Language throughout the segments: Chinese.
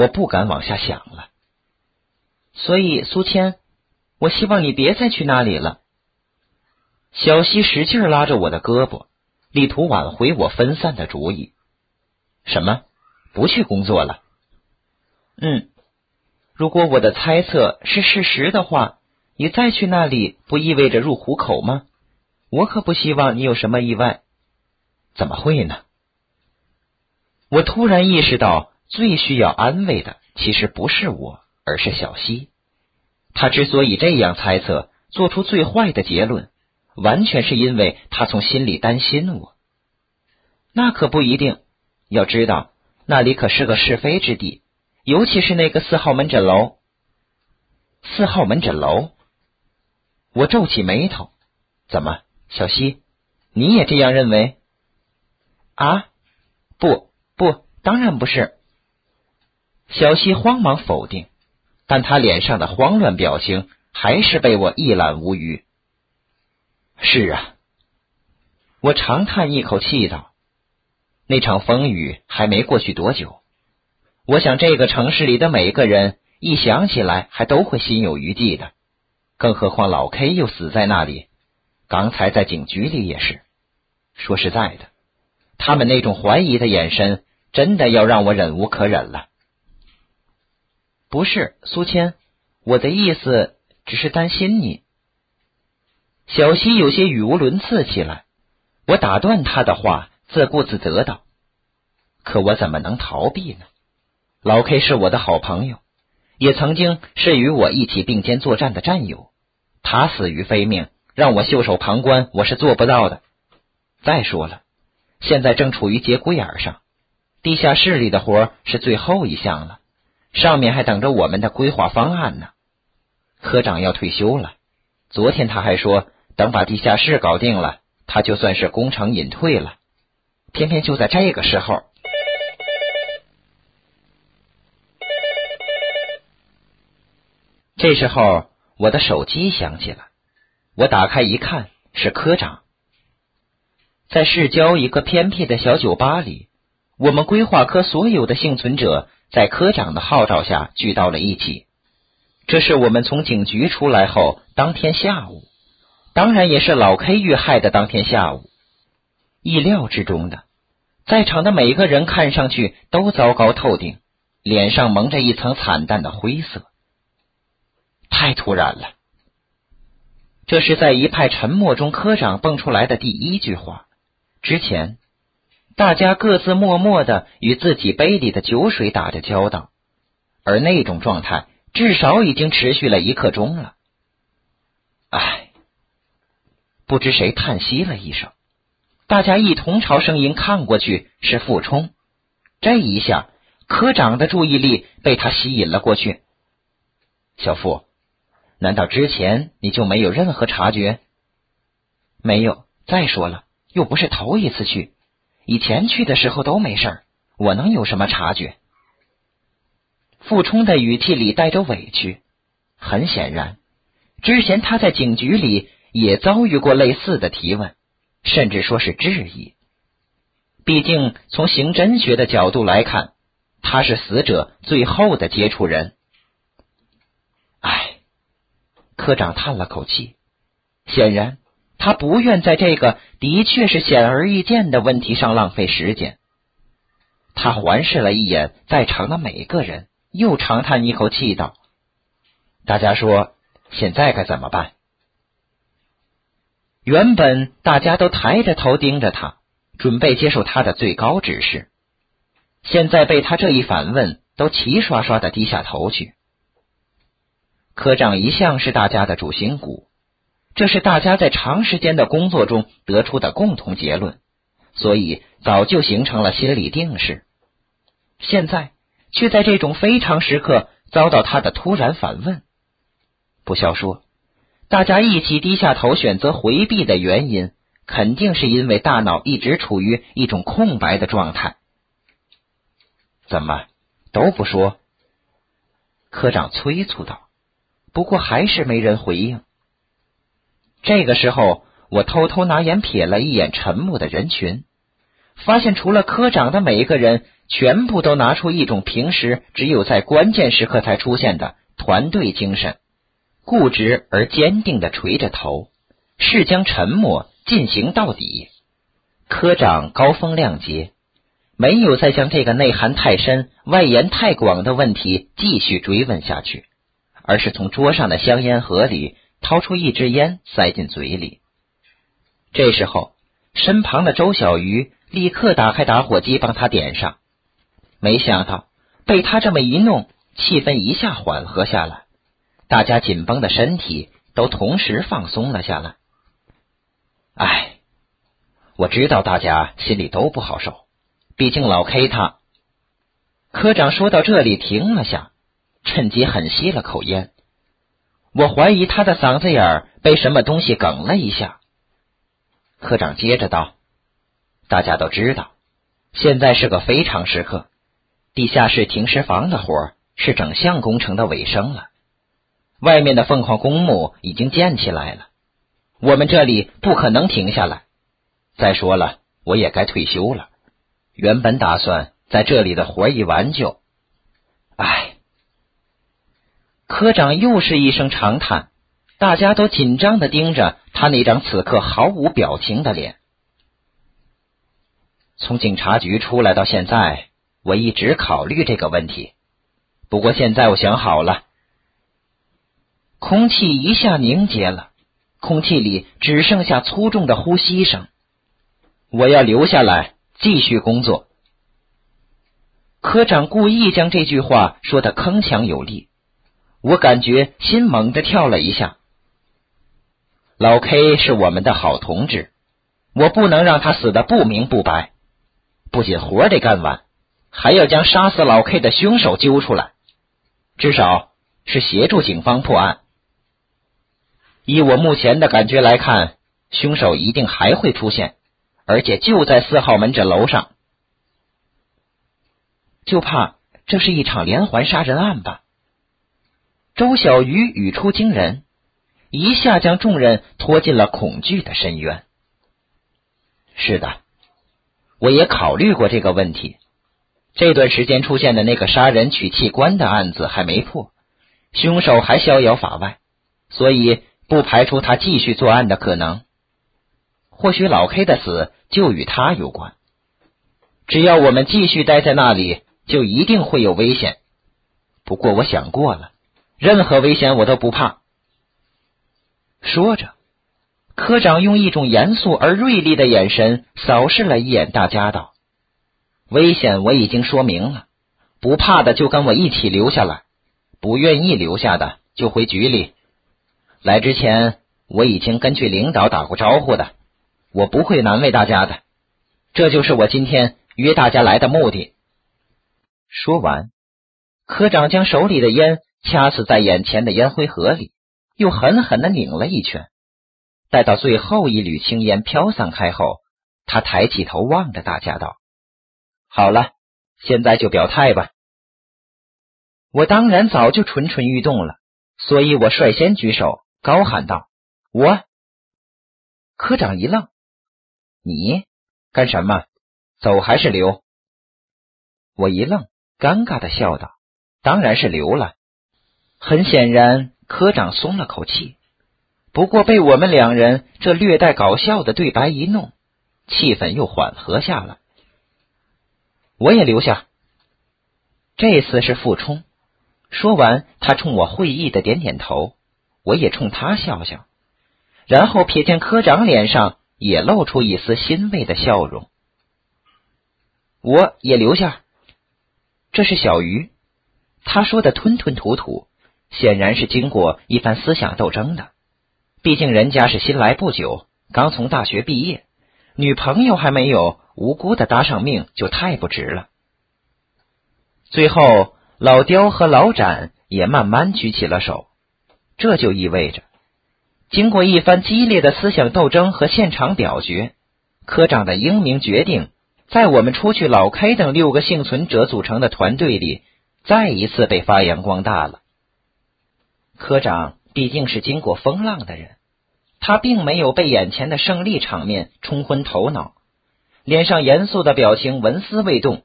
我不敢往下想了。所以，苏谦，我希望你别再去那里了。小溪使劲拉着我的胳膊，力图挽回我分散的主意。什么？不去工作了？嗯，如果我的猜测是事实的话，你再去那里不意味着入虎口吗？我可不希望你有什么意外。怎么会呢？我突然意识到，最需要安慰的其实不是我，而是小西。他之所以这样猜测，做出最坏的结论，完全是因为他从心里担心我。那可不一定。要知道，那里可是个是非之地，尤其是那个四号门诊楼。四号门诊楼，我皱起眉头。怎么，小西，你也这样认为？啊，不不，当然不是。小西慌忙否定，但他脸上的慌乱表情还是被我一览无余。是啊，我长叹一口气道。那场风雨还没过去多久，我想这个城市里的每个人一想起来还都会心有余悸的，更何况老 K 又死在那里，刚才在警局里也是。说实在的，他们那种怀疑的眼神，真的要让我忍无可忍了。不是苏谦，我的意思只是担心你。小西有些语无伦次起来，我打断他的话。自顾自得道：“可我怎么能逃避呢？老 K 是我的好朋友，也曾经是与我一起并肩作战的战友。他死于非命，让我袖手旁观，我是做不到的。再说了，现在正处于节骨眼上，地下室里的活是最后一项了，上面还等着我们的规划方案呢。科长要退休了，昨天他还说，等把地下室搞定了，他就算是功成隐退了。”偏偏就在这个时候，这时候我的手机响起了。我打开一看，是科长。在市郊一个偏僻的小酒吧里，我们规划科所有的幸存者在科长的号召下聚到了一起。这是我们从警局出来后当天下午，当然也是老 K 遇害的当天下午。意料之中的，在场的每个人看上去都糟糕透顶，脸上蒙着一层惨淡的灰色。太突然了，这是在一派沉默中科长蹦出来的第一句话。之前，大家各自默默的与自己杯里的酒水打着交道，而那种状态至少已经持续了一刻钟了。唉，不知谁叹息了一声。大家一同朝声音看过去，是傅冲。这一下，科长的注意力被他吸引了过去。小傅，难道之前你就没有任何察觉？没有。再说了，又不是头一次去，以前去的时候都没事我能有什么察觉？傅冲的语气里带着委屈。很显然，之前他在警局里也遭遇过类似的提问。甚至说是质疑。毕竟从刑侦学的角度来看，他是死者最后的接触人。唉，科长叹了口气，显然他不愿在这个的确是显而易见的问题上浪费时间。他环视了一眼在场的每个人，又长叹一口气道：“大家说，现在该怎么办？”原本大家都抬着头盯着他，准备接受他的最高指示。现在被他这一反问，都齐刷刷的低下头去。科长一向是大家的主心骨，这是大家在长时间的工作中得出的共同结论，所以早就形成了心理定势。现在却在这种非常时刻遭到他的突然反问，不消说。大家一起低下头，选择回避的原因，肯定是因为大脑一直处于一种空白的状态。怎么都不说？科长催促道。不过还是没人回应。这个时候，我偷偷拿眼瞥了一眼沉默的人群，发现除了科长的每一个人，全部都拿出一种平时只有在关键时刻才出现的团队精神，固执而坚定的垂着头，誓将沉默进行到底。科长高风亮节，没有再将这个内涵太深、外延太广的问题继续追问下去，而是从桌上的香烟盒里掏出一支烟塞进嘴里。这时候，身旁的周小鱼立刻打开打火机帮他点上。没想到被他这么一弄，气氛一下缓和下来，大家紧绷的身体都同时放松了下来。唉，我知道大家心里都不好受，毕竟老 K 他。科长说到这里停了下，趁机狠吸了口烟。我怀疑他的嗓子眼儿被什么东西哽了一下。科长接着道：“大家都知道，现在是个非常时刻。”地下室停尸房的活是整项工程的尾声了，外面的凤凰公墓已经建起来了，我们这里不可能停下来。再说了，我也该退休了，原本打算在这里的活一完就……唉，科长又是一声长叹，大家都紧张的盯着他那张此刻毫无表情的脸。从警察局出来到现在。我一直考虑这个问题，不过现在我想好了。空气一下凝结了，空气里只剩下粗重的呼吸声。我要留下来继续工作。科长故意将这句话说的铿锵有力，我感觉心猛地跳了一下。老 K 是我们的好同志，我不能让他死的不明不白。不仅活得干完。还要将杀死老 K 的凶手揪出来，至少是协助警方破案。以我目前的感觉来看，凶手一定还会出现，而且就在四号门这楼上。就怕这是一场连环杀人案吧？周小鱼语出惊人，一下将众人拖进了恐惧的深渊。是的，我也考虑过这个问题。这段时间出现的那个杀人取器官的案子还没破，凶手还逍遥法外，所以不排除他继续作案的可能。或许老 K 的死就与他有关。只要我们继续待在那里，就一定会有危险。不过我想过了，任何危险我都不怕。说着，科长用一种严肃而锐利的眼神扫视了一眼大家，道。危险我已经说明了，不怕的就跟我一起留下来，不愿意留下的就回局里。来之前我已经根据领导打过招呼的，我不会难为大家的。这就是我今天约大家来的目的。说完，科长将手里的烟掐死在眼前的烟灰盒里，又狠狠的拧了一圈。待到最后一缕青烟飘散开后，他抬起头望着大家道。好了，现在就表态吧。我当然早就蠢蠢欲动了，所以我率先举手，高喊道：“我。”科长一愣：“你干什么？走还是留？”我一愣，尴尬的笑道：“当然是留了。”很显然，科长松了口气。不过被我们两人这略带搞笑的对白一弄，气氛又缓和下来。我也留下。这次是傅冲。说完，他冲我会意的点点头，我也冲他笑笑，然后瞥见科长脸上也露出一丝欣慰的笑容。我也留下。这是小鱼，他说的吞吞吐吐，显然是经过一番思想斗争的。毕竟人家是新来不久，刚从大学毕业，女朋友还没有。无辜的搭上命就太不值了。最后，老刁和老展也慢慢举起了手，这就意味着，经过一番激烈的思想斗争和现场表决，科长的英明决定，在我们出去老 K 等六个幸存者组成的团队里，再一次被发扬光大了。科长毕竟是经过风浪的人，他并没有被眼前的胜利场面冲昏头脑。脸上严肃的表情纹丝未动，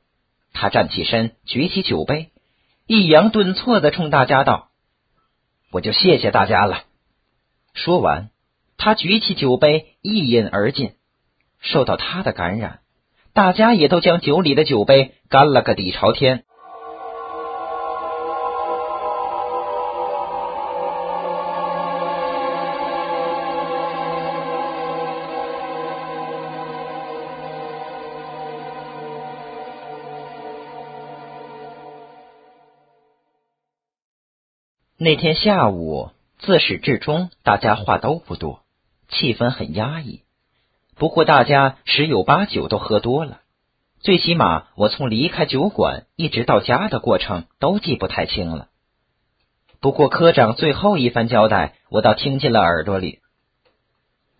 他站起身，举起酒杯，抑扬顿挫的冲大家道：“我就谢谢大家了。”说完，他举起酒杯，一饮而尽。受到他的感染，大家也都将酒里的酒杯干了个底朝天。那天下午，自始至终，大家话都不多，气氛很压抑。不过，大家十有八九都喝多了。最起码，我从离开酒馆一直到家的过程都记不太清了。不过，科长最后一番交代，我倒听进了耳朵里。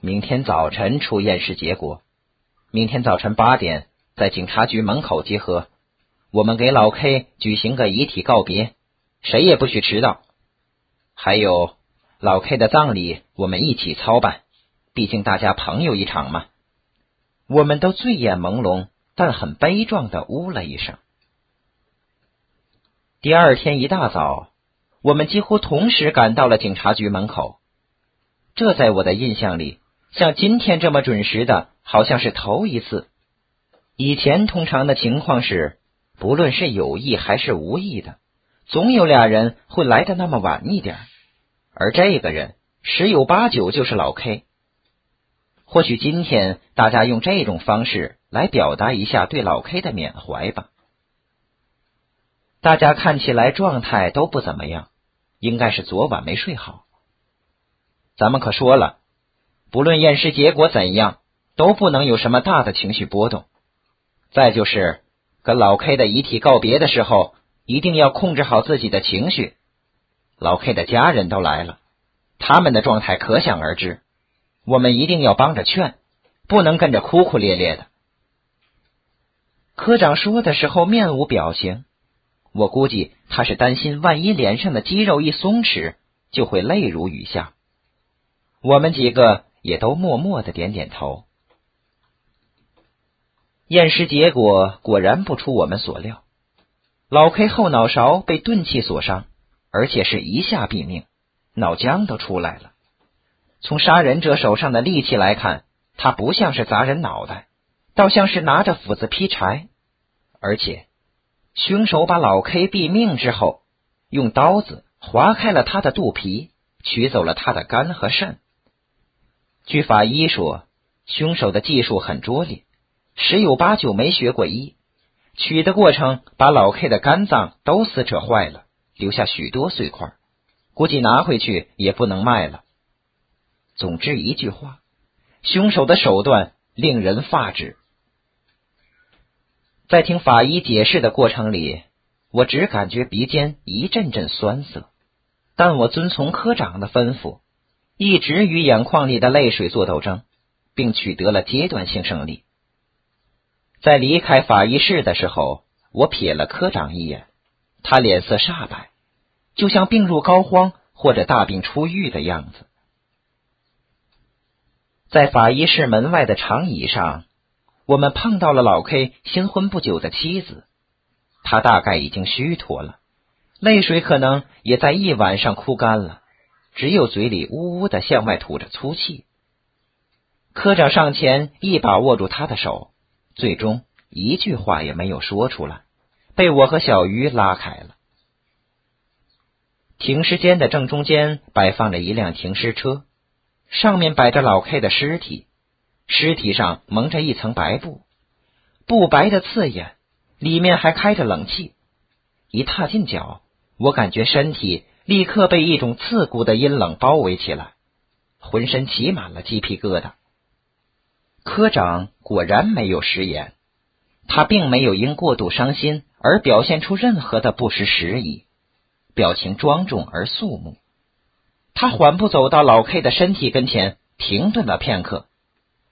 明天早晨出验尸结果，明天早晨八点在警察局门口集合。我们给老 K 举行个遗体告别，谁也不许迟到。还有老 K 的葬礼，我们一起操办，毕竟大家朋友一场嘛。我们都醉眼朦胧，但很悲壮的呜了一声。第二天一大早，我们几乎同时赶到了警察局门口。这在我的印象里，像今天这么准时的，好像是头一次。以前通常的情况是，不论是有意还是无意的。总有俩人会来的那么晚一点，而这个人十有八九就是老 K。或许今天大家用这种方式来表达一下对老 K 的缅怀吧。大家看起来状态都不怎么样，应该是昨晚没睡好。咱们可说了，不论验尸结果怎样，都不能有什么大的情绪波动。再就是跟老 K 的遗体告别的时候。一定要控制好自己的情绪。老 K 的家人都来了，他们的状态可想而知。我们一定要帮着劝，不能跟着哭哭咧咧的。科长说的时候面无表情，我估计他是担心，万一脸上的肌肉一松弛，就会泪如雨下。我们几个也都默默的点点头。验尸结果果然不出我们所料。老 K 后脑勺被钝器所伤，而且是一下毙命，脑浆都出来了。从杀人者手上的利器来看，他不像是砸人脑袋，倒像是拿着斧子劈柴。而且，凶手把老 K 毙命之后，用刀子划开了他的肚皮，取走了他的肝和肾。据法医说，凶手的技术很拙劣，十有八九没学过医。取的过程把老 K 的肝脏都撕扯坏了，留下许多碎块，估计拿回去也不能卖了。总之一句话，凶手的手段令人发指。在听法医解释的过程里，我只感觉鼻尖一阵阵酸涩，但我遵从科长的吩咐，一直与眼眶里的泪水做斗争，并取得了阶段性胜利。在离开法医室的时候，我瞥了科长一眼，他脸色煞白，就像病入膏肓或者大病初愈的样子。在法医室门外的长椅上，我们碰到了老 K 新婚不久的妻子，他大概已经虚脱了，泪水可能也在一晚上哭干了，只有嘴里呜呜的向外吐着粗气。科长上前一把握住他的手。最终一句话也没有说出来，被我和小鱼拉开了。停尸间的正中间摆放着一辆停尸车，上面摆着老 K 的尸体，尸体上蒙着一层白布，布白的刺眼，里面还开着冷气。一踏进脚，我感觉身体立刻被一种刺骨的阴冷包围起来，浑身起满了鸡皮疙瘩。科长果然没有食言，他并没有因过度伤心而表现出任何的不识时宜，表情庄重而肃穆。他缓步走到老 K 的身体跟前，停顿了片刻，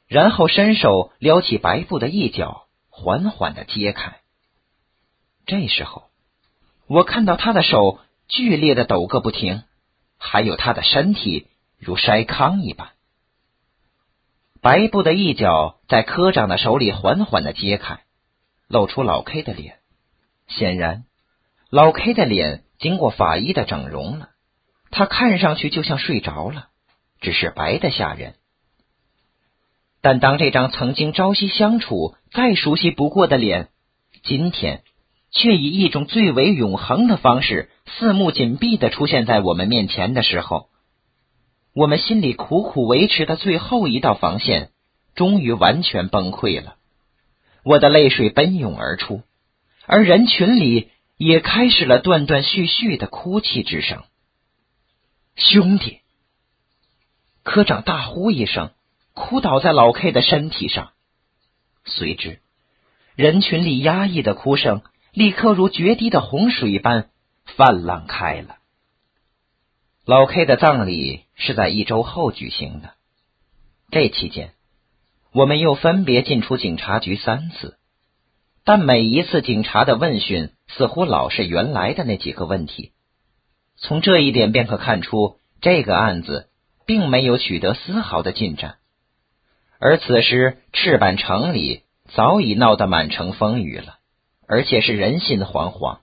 然后伸手撩起白布的一角，缓缓的揭开。这时候，我看到他的手剧烈的抖个不停，还有他的身体如筛糠一般。白布的一角在科长的手里缓缓的揭开，露出老 K 的脸，显然，老 K 的脸经过法医的整容了，他看上去就像睡着了，只是白的吓人。但当这张曾经朝夕相处、再熟悉不过的脸，今天却以一种最为永恒的方式，四目紧闭的出现在我们面前的时候，我们心里苦苦维持的最后一道防线，终于完全崩溃了。我的泪水奔涌而出，而人群里也开始了断断续续的哭泣之声。兄弟，科长大呼一声。哭倒在老 K 的身体上，随之，人群里压抑的哭声立刻如决堤的洪水般泛滥开了。老 K 的葬礼是在一周后举行的，这期间，我们又分别进出警察局三次，但每一次警察的问讯似乎老是原来的那几个问题。从这一点便可看出，这个案子并没有取得丝毫的进展。而此时，赤坂城里早已闹得满城风雨了，而且是人心惶惶。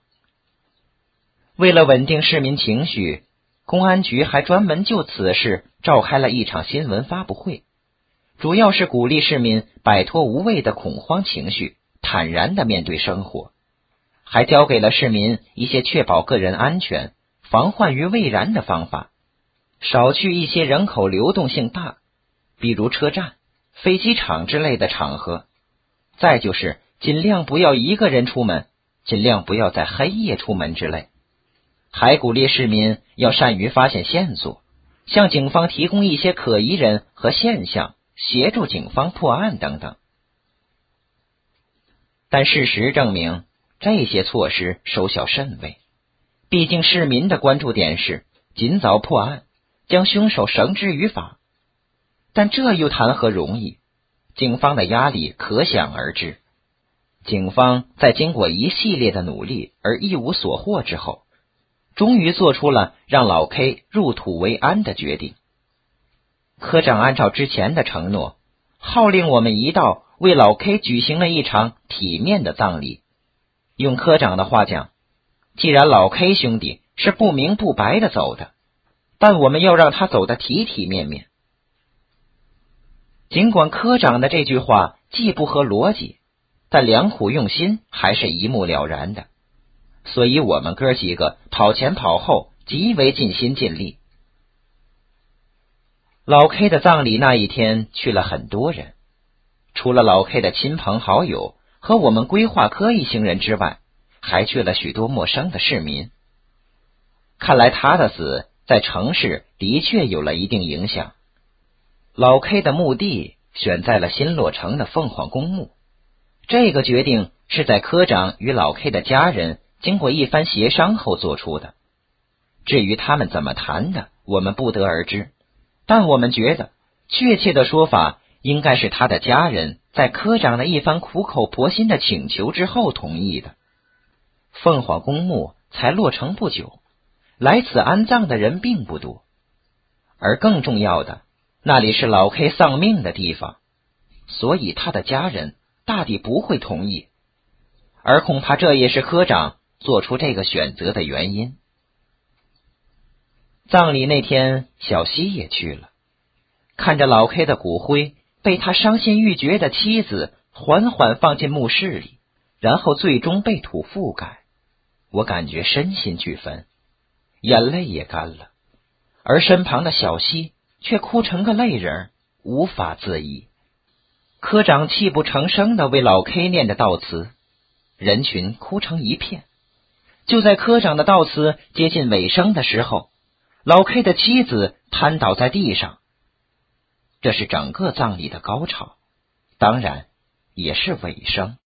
为了稳定市民情绪，公安局还专门就此事召开了一场新闻发布会，主要是鼓励市民摆脱无谓的恐慌情绪，坦然的面对生活，还教给了市民一些确保个人安全、防患于未然的方法，少去一些人口流动性大，比如车站。飞机场之类的场合，再就是尽量不要一个人出门，尽量不要在黑夜出门之类。还鼓励市民要善于发现线索，向警方提供一些可疑人和现象，协助警方破案等等。但事实证明，这些措施收效甚微。毕竟市民的关注点是尽早破案，将凶手绳之于法。但这又谈何容易？警方的压力可想而知。警方在经过一系列的努力而一无所获之后，终于做出了让老 K 入土为安的决定。科长按照之前的承诺，号令我们一道为老 K 举行了一场体面的葬礼。用科长的话讲，既然老 K 兄弟是不明不白的走的，但我们要让他走得体体面面。尽管科长的这句话既不合逻辑，但良苦用心还是一目了然的。所以，我们哥几个跑前跑后，极为尽心尽力。老 K 的葬礼那一天去了很多人，除了老 K 的亲朋好友和我们规划科一行人之外，还去了许多陌生的市民。看来他的死在城市的确有了一定影响。老 K 的墓地选在了新落成的凤凰公墓，这个决定是在科长与老 K 的家人经过一番协商后做出的。至于他们怎么谈的，我们不得而知。但我们觉得，确切的说法应该是他的家人在科长的一番苦口婆心的请求之后同意的。凤凰公墓才落成不久，来此安葬的人并不多，而更重要的。那里是老 K 丧命的地方，所以他的家人大抵不会同意，而恐怕这也是科长做出这个选择的原因。葬礼那天，小西也去了，看着老 K 的骨灰被他伤心欲绝的妻子缓缓放进墓室里，然后最终被土覆盖，我感觉身心俱焚，眼泪也干了，而身旁的小西。却哭成个泪人，无法自已。科长泣不成声的为老 K 念着悼词，人群哭成一片。就在科长的悼词接近尾声的时候，老 K 的妻子瘫倒在地上。这是整个葬礼的高潮，当然也是尾声。